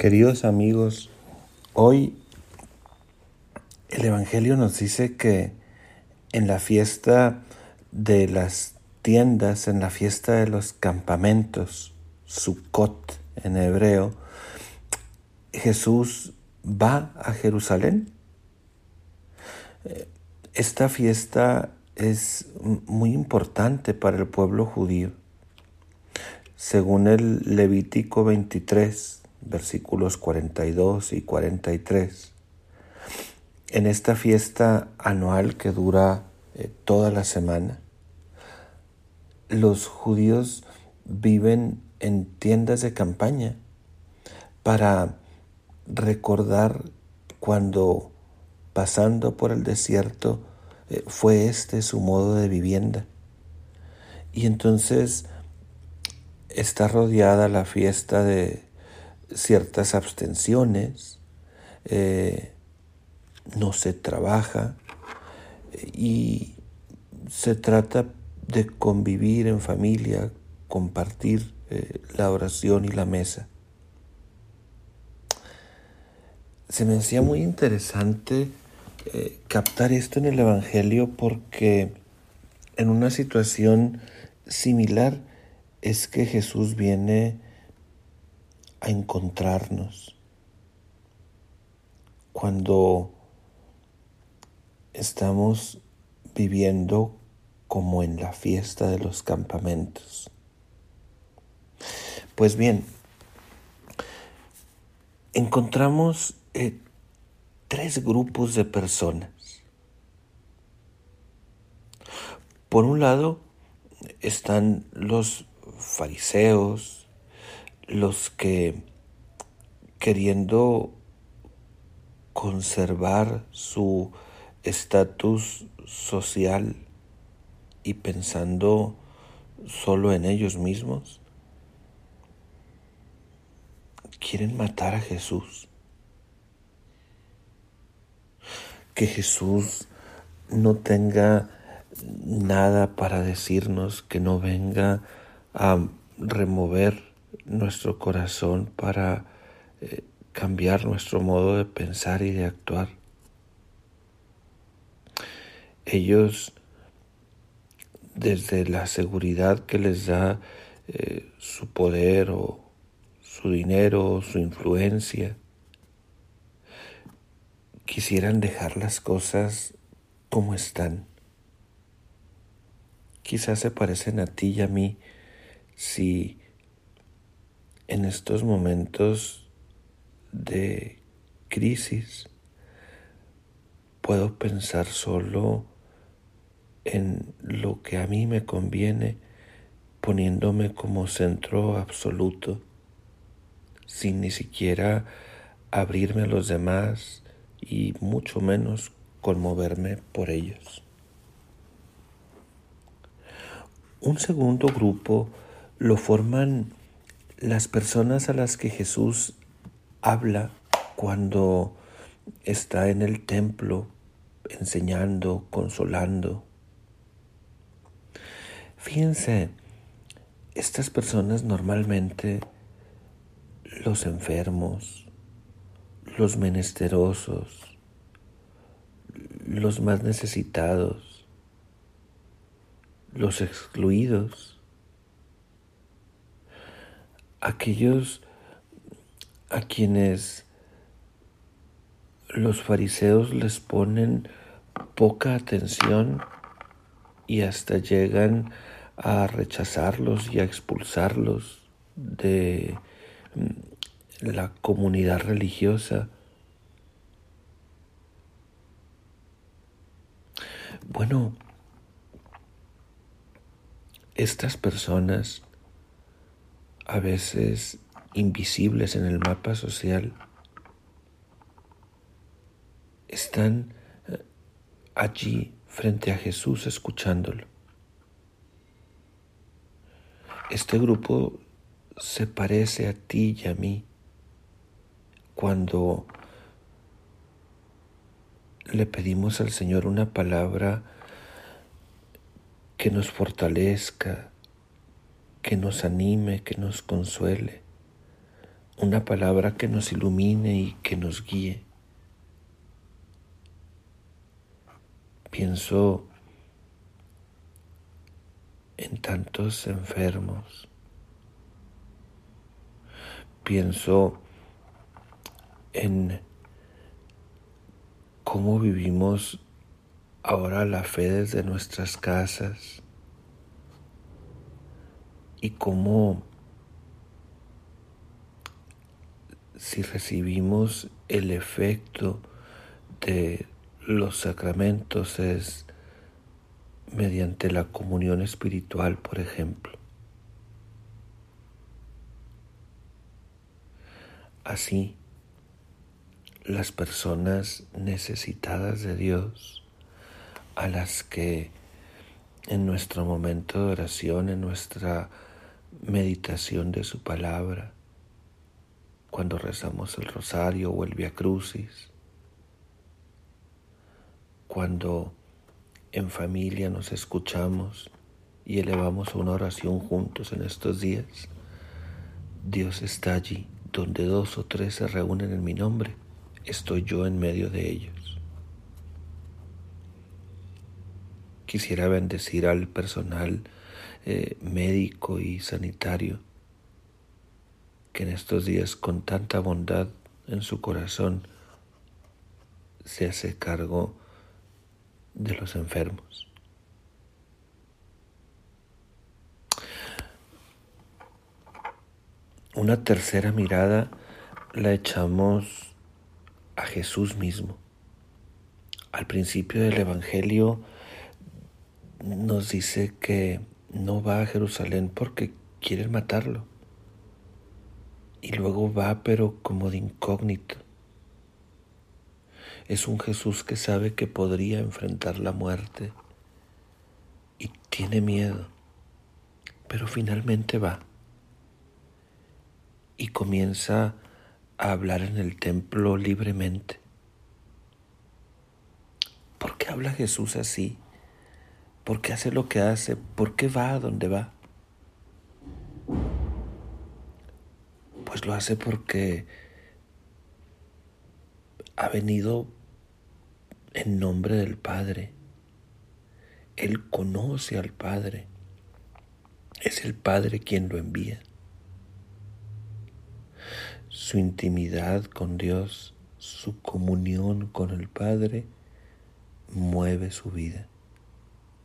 Queridos amigos, hoy el Evangelio nos dice que en la fiesta de las tiendas, en la fiesta de los campamentos, Sukkot en hebreo, Jesús va a Jerusalén. Esta fiesta es muy importante para el pueblo judío. Según el Levítico 23, versículos 42 y 43. En esta fiesta anual que dura eh, toda la semana, los judíos viven en tiendas de campaña para recordar cuando pasando por el desierto eh, fue este su modo de vivienda. Y entonces está rodeada la fiesta de ciertas abstenciones, eh, no se trabaja y se trata de convivir en familia, compartir eh, la oración y la mesa. Se me hacía muy interesante eh, captar esto en el Evangelio porque en una situación similar es que Jesús viene a encontrarnos cuando estamos viviendo como en la fiesta de los campamentos. Pues bien, encontramos eh, tres grupos de personas. Por un lado están los fariseos, los que queriendo conservar su estatus social y pensando solo en ellos mismos, quieren matar a Jesús. Que Jesús no tenga nada para decirnos, que no venga a remover nuestro corazón para eh, cambiar nuestro modo de pensar y de actuar. Ellos, desde la seguridad que les da eh, su poder o su dinero o su influencia, quisieran dejar las cosas como están. Quizás se parecen a ti y a mí si en estos momentos de crisis puedo pensar solo en lo que a mí me conviene, poniéndome como centro absoluto, sin ni siquiera abrirme a los demás y mucho menos conmoverme por ellos. Un segundo grupo lo forman las personas a las que Jesús habla cuando está en el templo enseñando, consolando. Fíjense, estas personas normalmente, los enfermos, los menesterosos, los más necesitados, los excluidos, aquellos a quienes los fariseos les ponen poca atención y hasta llegan a rechazarlos y a expulsarlos de mm, la comunidad religiosa. Bueno, estas personas a veces invisibles en el mapa social, están eh, allí frente a Jesús escuchándolo. Este grupo se parece a ti y a mí cuando le pedimos al Señor una palabra que nos fortalezca, que nos anime, que nos consuele. una palabra que nos ilumine y que nos guíe. Pienso en tantos enfermos. Pienso en cómo vivimos ahora la fe desde nuestras casas y cómo si recibimos el efecto de los sacramentos es mediante la comunión espiritual, por ejemplo. Así, las personas necesitadas de Dios, a las que en nuestro momento de oración, en nuestra meditación de su palabra, cuando rezamos el rosario o el Via Crucis, cuando en familia nos escuchamos y elevamos una oración juntos en estos días. Dios está allí, donde dos o tres se reúnen en mi nombre, estoy yo en medio de ellos. Quisiera bendecir al personal eh, médico y sanitario que en estos días con tanta bondad en su corazón se hace cargo de los enfermos. Una tercera mirada la echamos a Jesús mismo. Al principio del Evangelio nos dice que no va a Jerusalén porque quieren matarlo. Y luego va pero como de incógnito es un Jesús que sabe que podría enfrentar la muerte y tiene miedo, pero finalmente va y comienza a hablar en el templo libremente. ¿Por qué habla Jesús así? ¿Por qué hace lo que hace? ¿Por qué va a donde va? Pues lo hace porque ha venido en nombre del Padre. Él conoce al Padre. Es el Padre quien lo envía. Su intimidad con Dios, su comunión con el Padre, mueve su vida.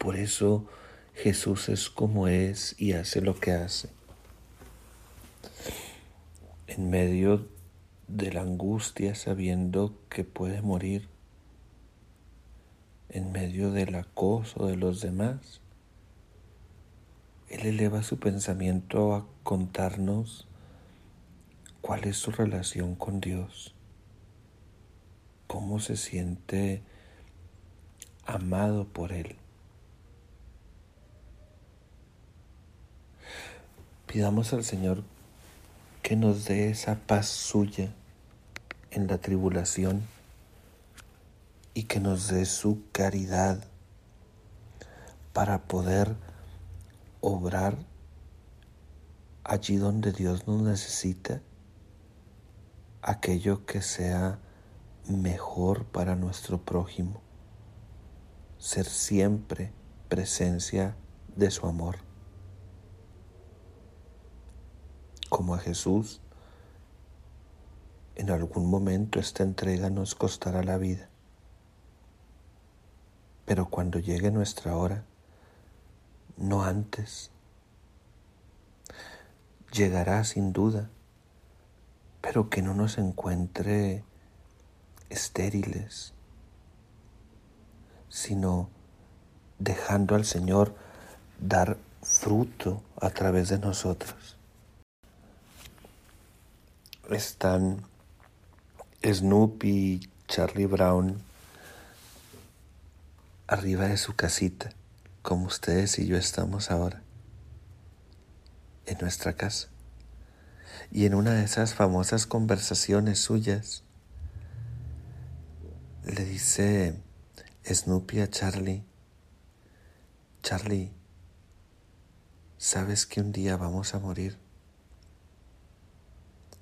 Por eso Jesús es como es y hace lo que hace. En medio de la angustia, sabiendo que puede morir, en medio del acoso de los demás. Él eleva su pensamiento a contarnos cuál es su relación con Dios, cómo se siente amado por Él. Pidamos al Señor que nos dé esa paz suya en la tribulación y que nos dé su caridad para poder obrar allí donde Dios nos necesita, aquello que sea mejor para nuestro prójimo, ser siempre presencia de su amor. Como a Jesús, en algún momento esta entrega nos costará la vida. Pero cuando llegue nuestra hora, no antes, llegará sin duda, pero que no nos encuentre estériles, sino dejando al Señor dar fruto a través de nosotros. Están Snoopy y Charlie Brown arriba de su casita, como ustedes y yo estamos ahora, en nuestra casa. Y en una de esas famosas conversaciones suyas, le dice Snoopy a Charlie, Charlie, ¿sabes que un día vamos a morir?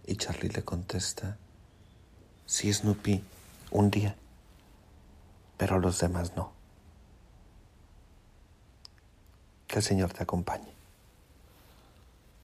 Y Charlie le contesta, sí, Snoopy, un día, pero los demás no. Que el Señor te acompañe.